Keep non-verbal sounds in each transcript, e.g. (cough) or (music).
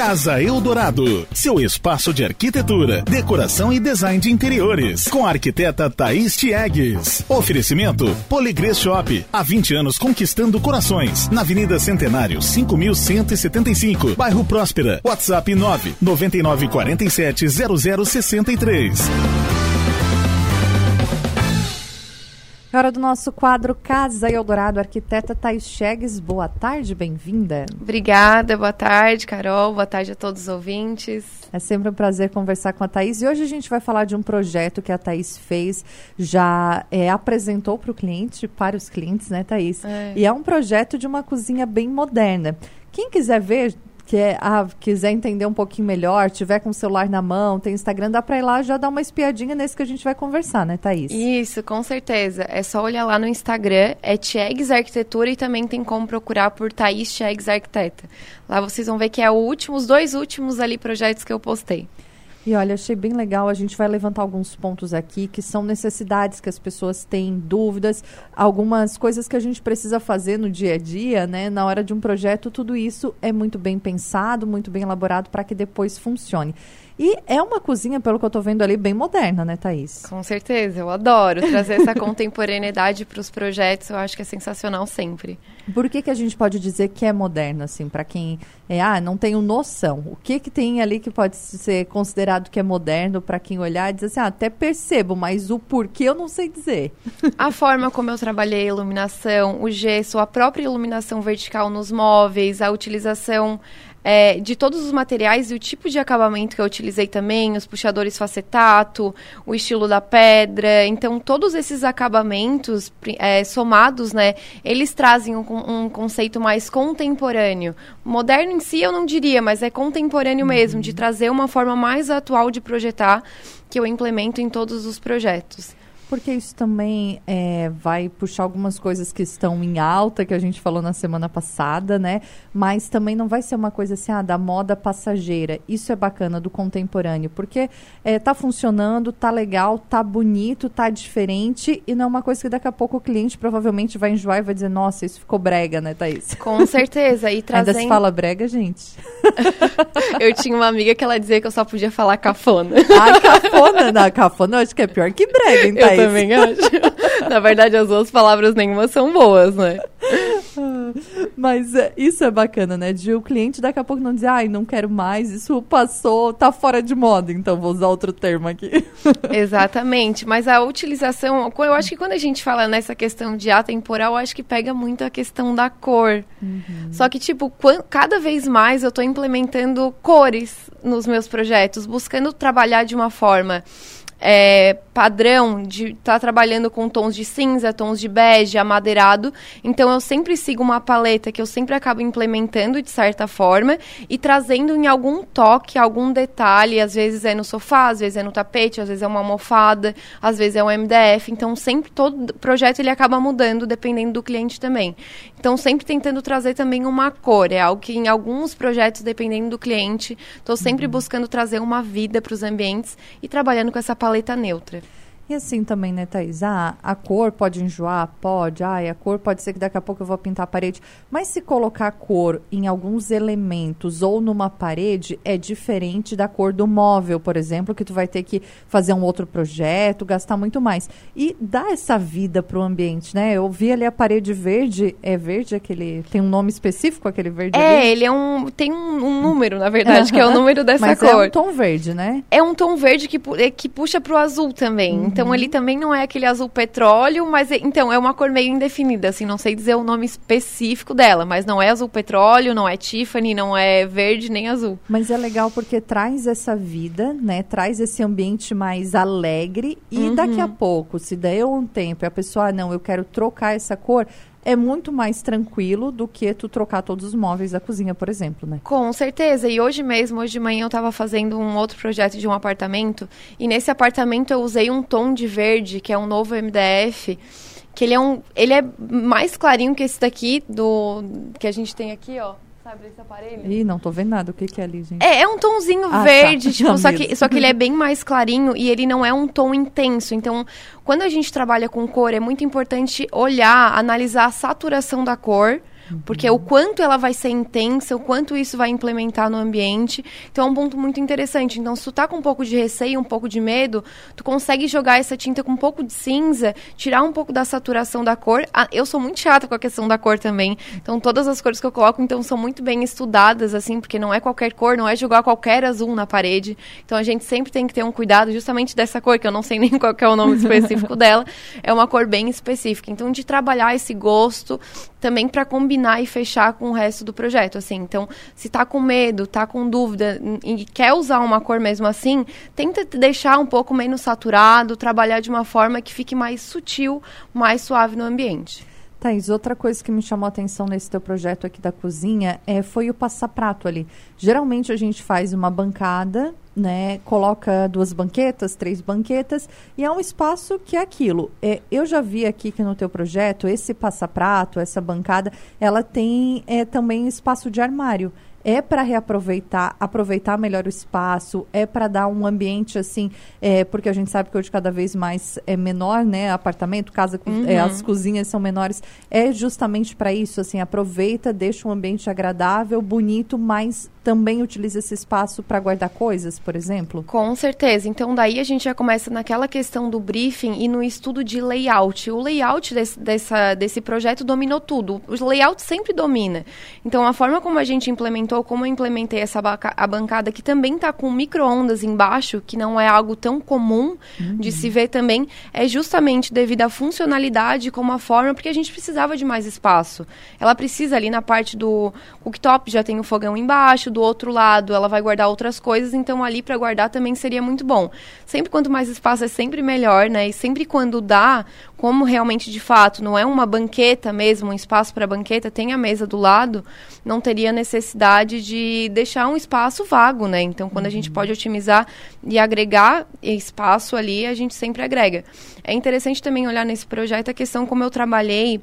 Casa Eldorado, seu espaço de arquitetura, decoração e design de interiores, com a arquiteta Thaís Tiegues. Oferecimento Poligrês Shop, há 20 anos conquistando corações, na Avenida Centenário, 5175, bairro Próspera. WhatsApp 9 9947 0063. É hora do nosso quadro Casa Eldorado, arquiteta Thais Chegues. Boa tarde, bem-vinda. Obrigada, boa tarde, Carol. Boa tarde a todos os ouvintes. É sempre um prazer conversar com a Thaís. E hoje a gente vai falar de um projeto que a Thaís fez, já é, apresentou para o cliente, para os clientes, né, Thaís? É. E é um projeto de uma cozinha bem moderna. Quem quiser ver, quer, ah, quiser entender um pouquinho melhor, tiver com o celular na mão, tem Instagram, dá para ir lá já dar uma espiadinha nesse que a gente vai conversar, né, Thaís? Isso, com certeza. É só olhar lá no Instagram, é Tiegs Arquitetura e também tem como procurar por Thaís Tiegs Arquiteta. Lá vocês vão ver que é o último, os dois últimos ali projetos que eu postei. E olha, achei bem legal. A gente vai levantar alguns pontos aqui que são necessidades que as pessoas têm, dúvidas, algumas coisas que a gente precisa fazer no dia a dia, né? Na hora de um projeto, tudo isso é muito bem pensado, muito bem elaborado para que depois funcione. E é uma cozinha, pelo que eu estou vendo ali, bem moderna, né, Thaís? Com certeza, eu adoro trazer essa (laughs) contemporaneidade para os projetos, eu acho que é sensacional sempre. Por que, que a gente pode dizer que é moderna, assim, para quem é, ah, não tenho noção? O que que tem ali que pode ser considerado que é moderno para quem olhar e dizer assim, ah, até percebo, mas o porquê eu não sei dizer. A forma como eu trabalhei a iluminação, o gesso, a própria iluminação vertical nos móveis, a utilização é, de todos os materiais e o tipo de acabamento que eu utilizei também, os puxadores facetato, o estilo da pedra. Então, todos esses acabamentos é, somados, né, eles trazem um, um, conceito mais contemporâneo. Moderno em si eu não diria, mas é contemporâneo uhum. mesmo, de trazer uma forma mais atual de projetar que eu implemento em todos os projetos porque isso também é, vai puxar algumas coisas que estão em alta, que a gente falou na semana passada, né? Mas também não vai ser uma coisa assim, ah, da moda passageira. Isso é bacana do contemporâneo, porque é, tá funcionando, tá legal, tá bonito, tá diferente, e não é uma coisa que daqui a pouco o cliente provavelmente vai enjoar e vai dizer, nossa, isso ficou brega, né, Thaís? Com certeza. E trazendo... (laughs) Ainda se fala brega, gente? (laughs) eu tinha uma amiga que ela dizia que eu só podia falar cafona. Ah, cafona? Não, cafona eu acho que é pior que brega, hein, Thaís? Também acho. (laughs) Na verdade, as duas palavras nenhuma são boas, né? (laughs) Mas é, isso é bacana, né? De o cliente daqui a pouco não dizer, ai, não quero mais, isso passou, tá fora de moda, então vou usar outro termo aqui. (laughs) Exatamente, mas a utilização, eu acho que quando a gente fala nessa questão de atemporal, eu acho que pega muito a questão da cor. Uhum. Só que, tipo, cada vez mais eu tô implementando cores nos meus projetos, buscando trabalhar de uma forma é, padrão de estar tá trabalhando com tons de cinza, tons de bege, amadeirado. Então eu sempre sigo uma paleta que eu sempre acabo implementando de certa forma e trazendo em algum toque, algum detalhe. Às vezes é no sofá, às vezes é no tapete, às vezes é uma almofada, às vezes é um MDF. Então sempre todo projeto ele acaba mudando dependendo do cliente também. Então sempre tentando trazer também uma cor. É algo que em alguns projetos, dependendo do cliente, estou sempre uhum. buscando trazer uma vida para os ambientes e trabalhando com essa paleta paleta neutra. E assim também, né, Thaís? Ah, a cor pode enjoar? Pode. Ah, a cor pode ser que daqui a pouco eu vou pintar a parede. Mas se colocar a cor em alguns elementos ou numa parede, é diferente da cor do móvel, por exemplo, que tu vai ter que fazer um outro projeto, gastar muito mais. E dá essa vida para o ambiente, né? Eu vi ali a parede verde. É verde aquele... Tem um nome específico aquele verde É, ali? ele é um... Tem um, um número, na verdade, que é o (laughs) número dessa Mas cor. é um tom verde, né? É um tom verde que, que puxa para o azul também. Uhum. Então, ele também não é aquele azul petróleo, mas é, então é uma cor meio indefinida, assim, não sei dizer o nome específico dela, mas não é azul petróleo, não é Tiffany, não é verde nem azul. Mas é legal porque traz essa vida, né? Traz esse ambiente mais alegre e uhum. daqui a pouco, se der um tempo e a pessoa, ah, não, eu quero trocar essa cor, é muito mais tranquilo do que tu trocar todos os móveis da cozinha, por exemplo, né? Com certeza. E hoje mesmo, hoje de manhã, eu estava fazendo um outro projeto de um apartamento. E nesse apartamento eu usei um tom de verde, que é um novo MDF. Que ele é um. Ele é mais clarinho que esse daqui, do. Que a gente tem aqui, ó sabe, esse aparelho. Ih, não tô vendo nada. O que, que é ali, gente? É, é um tomzinho ah, tá. verde, tá. (laughs) tipo, só que, só que ele é bem mais clarinho e ele não é um tom intenso. Então, quando a gente trabalha com cor, é muito importante olhar, analisar a saturação da cor Porque o quanto ela vai ser intensa, o quanto isso vai implementar no ambiente. Então é um ponto muito interessante. Então, se tu tá com um pouco de receio, um pouco de medo, tu consegue jogar essa tinta com um pouco de cinza, tirar um pouco da saturação da cor. Ah, eu sou muito chata com a questão da cor também. Então, todas as cores que eu coloco, então, são muito bem estudadas, assim, porque não é qualquer cor, não é jogar qualquer azul na parede. Então, a gente sempre tem que ter um cuidado justamente dessa cor, que eu não sei nem (laughs) qual é o nome específico dela. É uma cor bem específica. Então, de trabalhar esse gosto também para combinar e fechar com o resto do projeto, assim. Então, se tá com medo, tá com dúvida e quer usar uma cor mesmo assim, tenta deixar um pouco menos saturado, trabalhar de uma forma que fique mais sutil, mais suave no ambiente. Thaís, outra coisa que me chamou a atenção nesse teu projeto aqui da cozinha é, foi o passaprato ali. Geralmente a gente faz uma bancada, né? Coloca duas banquetas, três banquetas, e é um espaço que é aquilo. É, eu já vi aqui que no teu projeto, esse passaprato, essa bancada, ela tem é, também espaço de armário é para reaproveitar, aproveitar melhor o espaço, é para dar um ambiente assim, é, porque a gente sabe que hoje cada vez mais é menor, né? Apartamento, casa, uhum. é, as cozinhas são menores, é justamente para isso, assim, aproveita, deixa um ambiente agradável, bonito, mas também utiliza esse espaço para guardar coisas, por exemplo? Com certeza. Então, daí a gente já começa naquela questão do briefing e no estudo de layout. O layout desse, dessa, desse projeto dominou tudo. O layout sempre domina. Então, a forma como a gente implementou como eu implementei essa a bancada que também está com micro-ondas embaixo, que não é algo tão comum uhum. de se ver também, é justamente devido à funcionalidade como a forma, porque a gente precisava de mais espaço. Ela precisa ali na parte do cooktop, já tem o fogão embaixo, do outro lado ela vai guardar outras coisas, então ali para guardar também seria muito bom. Sempre quanto mais espaço é sempre melhor, né? E sempre quando dá, como realmente de fato não é uma banqueta mesmo, um espaço para banqueta, tem a mesa do lado, não teria necessidade de deixar um espaço vago, né? Então, quando a gente uhum. pode otimizar e agregar espaço ali, a gente sempre agrega. É interessante também olhar nesse projeto a questão como eu trabalhei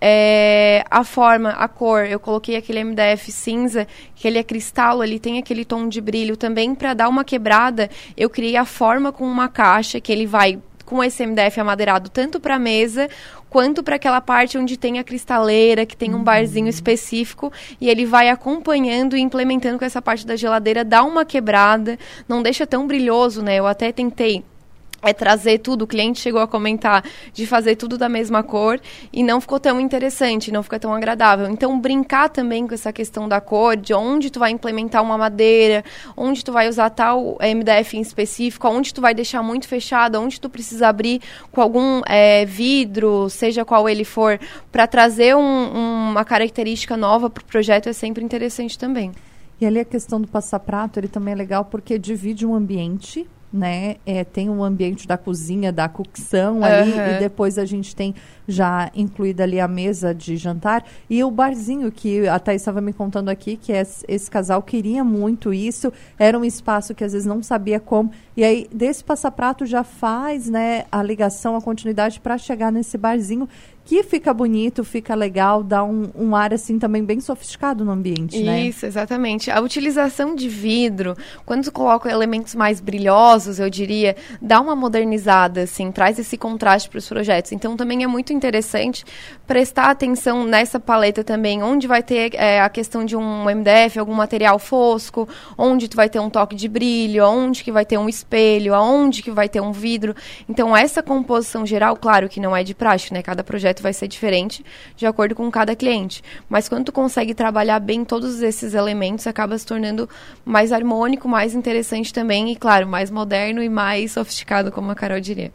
é, a forma, a cor, eu coloquei aquele MDF cinza, que ele é cristal, ele tem aquele tom de brilho também para dar uma quebrada. Eu criei a forma com uma caixa que ele vai com esse MDF amadeirado tanto para a mesa quanto para aquela parte onde tem a cristaleira, que tem um uhum. barzinho específico, e ele vai acompanhando e implementando com essa parte da geladeira, dá uma quebrada, não deixa tão brilhoso, né? Eu até tentei é trazer tudo. O cliente chegou a comentar de fazer tudo da mesma cor e não ficou tão interessante, não fica tão agradável. Então, brincar também com essa questão da cor, de onde tu vai implementar uma madeira, onde tu vai usar tal MDF em específico, onde tu vai deixar muito fechado, onde tu precisa abrir com algum é, vidro, seja qual ele for, para trazer um, uma característica nova para o projeto é sempre interessante também. E ali a questão do passaprato, ele também é legal porque divide um ambiente né? É, tem o um ambiente da cozinha, da cocção ali, uhum. e depois a gente tem já incluída ali a mesa de jantar. E o barzinho, que a Thais estava me contando aqui, que esse, esse casal queria muito isso, era um espaço que às vezes não sabia como. E aí, desse passaprato já faz né, a ligação, a continuidade para chegar nesse barzinho que fica bonito, fica legal, dá um, um, ar assim também bem sofisticado no ambiente, né? Isso, exatamente. A utilização de vidro, quando coloca elementos mais brilhosos, eu diria, dá uma modernizada, assim, traz esse contraste para os projetos. Então também é muito interessante prestar atenção nessa paleta também, onde vai ter é, a questão de um MDF, algum material fosco, onde tu vai ter um toque de brilho, onde que vai ter um espelho, aonde que vai ter um vidro. Então essa composição geral, claro que não é de prática, né? Cada projeto projeto vai ser diferente de acordo com cada cliente. Mas quando tu consegue trabalhar bem todos esses elementos, acaba se tornando mais harmônico, mais interessante também e, claro, mais moderno e mais sofisticado, como a Carol diria.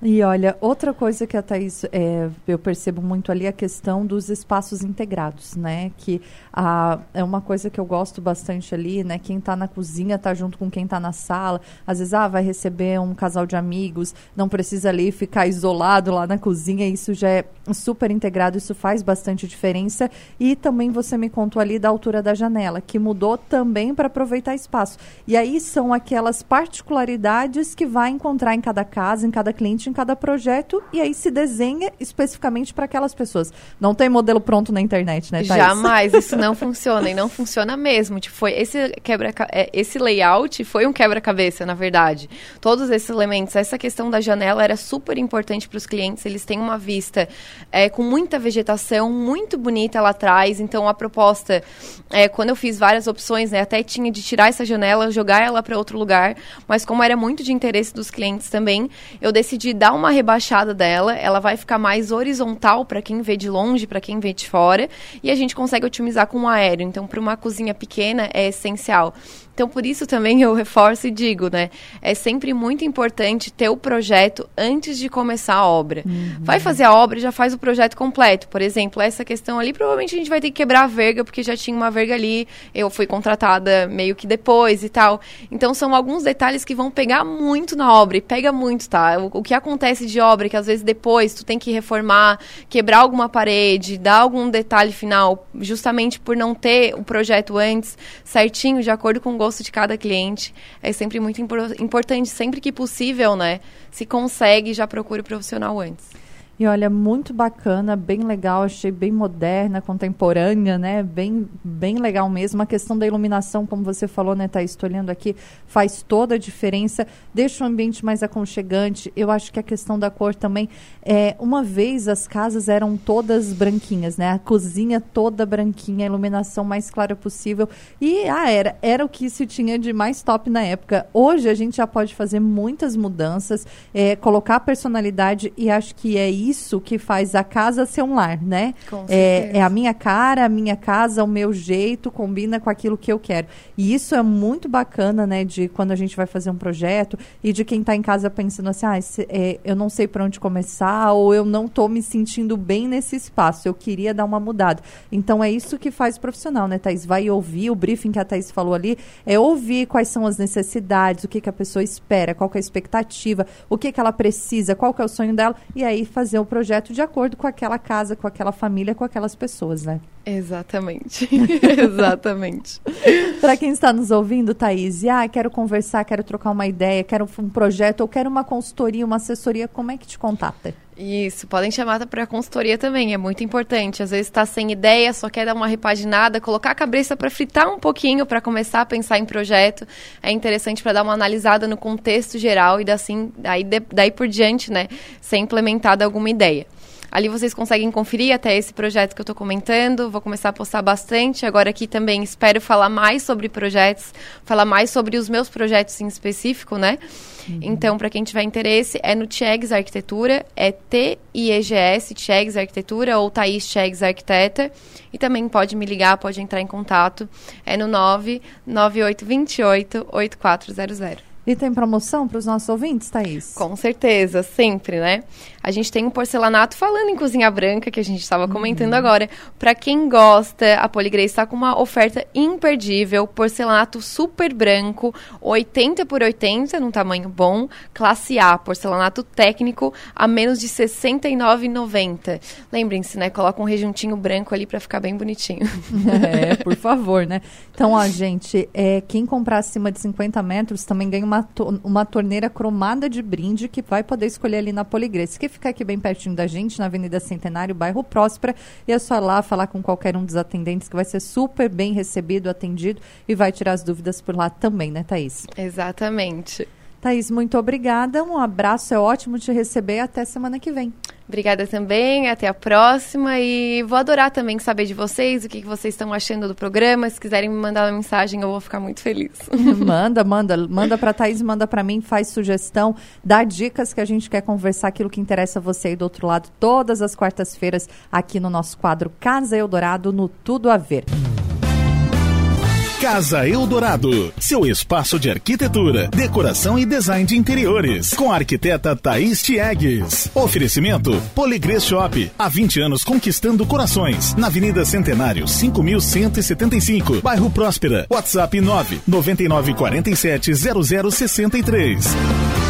E olha, outra coisa que a Thaís, é, eu percebo muito ali, é a questão dos espaços integrados, né? Que a, é uma coisa que eu gosto bastante ali, né? Quem está na cozinha está junto com quem está na sala. Às vezes, ah, vai receber um casal de amigos, não precisa ali ficar isolado lá na cozinha. Isso já é super integrado, isso faz bastante diferença. E também você me contou ali da altura da janela, que mudou também para aproveitar espaço. E aí são aquelas particularidades que vai encontrar em cada casa, em cada cliente em cada projeto e aí se desenha especificamente para aquelas pessoas. Não tem modelo pronto na internet, né, Thaís? Jamais, isso (laughs) não funciona e não funciona mesmo. Tipo, foi esse quebra é, esse layout foi um quebra-cabeça, na verdade. Todos esses elementos, essa questão da janela era super importante para os clientes. Eles têm uma vista é, com muita vegetação, muito bonita lá atrás. Então a proposta, é, quando eu fiz várias opções, né, até tinha de tirar essa janela, jogar ela para outro lugar. Mas como era muito de interesse dos clientes também, eu decidi dar uma rebaixada dela. Ela vai ficar mais horizontal para quem vê de longe, para quem vê de fora, e a gente consegue otimizar com o aéreo. Então, para uma cozinha pequena é essencial. Então, por isso também eu reforço e digo, né? É sempre muito importante ter o projeto antes de começar a obra. Uhum. Vai fazer a obra, já faz o projeto completo. Por exemplo, essa questão ali, provavelmente a gente vai ter que quebrar a verga, porque já tinha uma verga ali, eu fui contratada meio que depois e tal. Então, são alguns detalhes que vão pegar muito na obra, e pega muito, tá? O, o que acontece de obra, é que às vezes depois tu tem que reformar, quebrar alguma parede, dar algum detalhe final, justamente por não ter o projeto antes certinho, de acordo com o gosto de cada cliente. É sempre muito importante, sempre que possível, né? Se consegue, já procure o profissional antes. E olha, muito bacana, bem legal, achei bem moderna, contemporânea, né? Bem, bem legal mesmo. A questão da iluminação, como você falou, né, Thaís? Estou olhando aqui, faz toda a diferença, deixa o ambiente mais aconchegante. Eu acho que a questão da cor também. É, uma vez as casas eram todas branquinhas, né? A cozinha toda branquinha, a iluminação mais clara possível. E ah, era, era o que se tinha de mais top na época. Hoje a gente já pode fazer muitas mudanças, é, colocar personalidade e acho que é isso isso que faz a casa ser um lar, né? É, é, a minha cara, a minha casa, o meu jeito, combina com aquilo que eu quero. E isso é muito bacana, né? De quando a gente vai fazer um projeto e de quem está em casa pensando assim, ah, esse, é, eu não sei para onde começar ou eu não estou me sentindo bem nesse espaço, eu queria dar uma mudada. Então é isso que faz o profissional, né, Thaís? Vai ouvir o briefing que a Thaís falou ali, é ouvir quais são as necessidades, o que, que a pessoa espera, qual é a expectativa, o que, que ela precisa, qual que é o sonho dela, e aí fazer fazer o projeto de acordo com aquela casa, com aquela família, com aquelas pessoas, né? Exatamente. (laughs) Exatamente. Para quem está nos ouvindo, Thaís, e, ah, quero conversar, quero trocar uma ideia, quero um projeto, ou quero uma consultoria, uma assessoria, como é que te contata? Isso, podem chamar para consultoria também, é muito importante. Às vezes está sem ideia, só quer dar uma repaginada, colocar a cabeça para fritar um pouquinho para começar a pensar em projeto. É interessante para dar uma analisada no contexto geral e assim, daí, daí por diante, né, ser implementada alguma ideia. Ali vocês conseguem conferir até esse projeto que eu estou comentando. Vou começar a postar bastante. Agora aqui também espero falar mais sobre projetos, falar mais sobre os meus projetos em específico, né? Uhum. Então, para quem tiver interesse, é no Tiegs Arquitetura, é T-I-E-G-S, Tiegs Arquitetura, ou Thaís Tiegs Arquiteta. E também pode me ligar, pode entrar em contato. É no 99828 8400. E tem promoção para os nossos ouvintes, Thaís? Com certeza, sempre, né? A gente tem um porcelanato falando em cozinha branca, que a gente estava comentando uhum. agora. Para quem gosta, a Poligrace está com uma oferta imperdível. Porcelanato super branco, 80 por 80, num tamanho bom. Classe A, porcelanato técnico, a menos de R$ 69,90. Lembrem-se, né? Coloca um rejuntinho branco ali para ficar bem bonitinho. (laughs) É, por (laughs) favor, né? Então, ó, gente, é, quem comprar acima de 50 metros também ganha uma uma, to uma torneira cromada de brinde que vai poder escolher ali na Poligrês, que fica aqui bem pertinho da gente, na Avenida Centenário, bairro Próspera. E é só lá falar com qualquer um dos atendentes que vai ser super bem recebido, atendido e vai tirar as dúvidas por lá também, né, Thaís? Exatamente. Thaís, muito obrigada. Um abraço, é ótimo te receber. Até semana que vem. Obrigada também, até a próxima. E vou adorar também saber de vocês, o que, vocês estão achando do programa. Se quiserem me mandar uma mensagem, eu vou ficar muito feliz. (laughs) manda, manda. Manda para Thaís, manda para mim, faz sugestão, dá dicas que a gente quer conversar, aquilo que interessa você aí do outro lado, todas as quartas-feiras, aqui no nosso quadro Casa Eldorado, no Tudo a Ver. Casa Eldorado, seu espaço de arquitetura, decoração e design de interiores, com a arquiteta Thaís Tiegues. Oferecimento Poligrês Shop, há 20 anos conquistando corações, na Avenida Centenário, 5175, bairro Próspera. WhatsApp 9 9947 0063.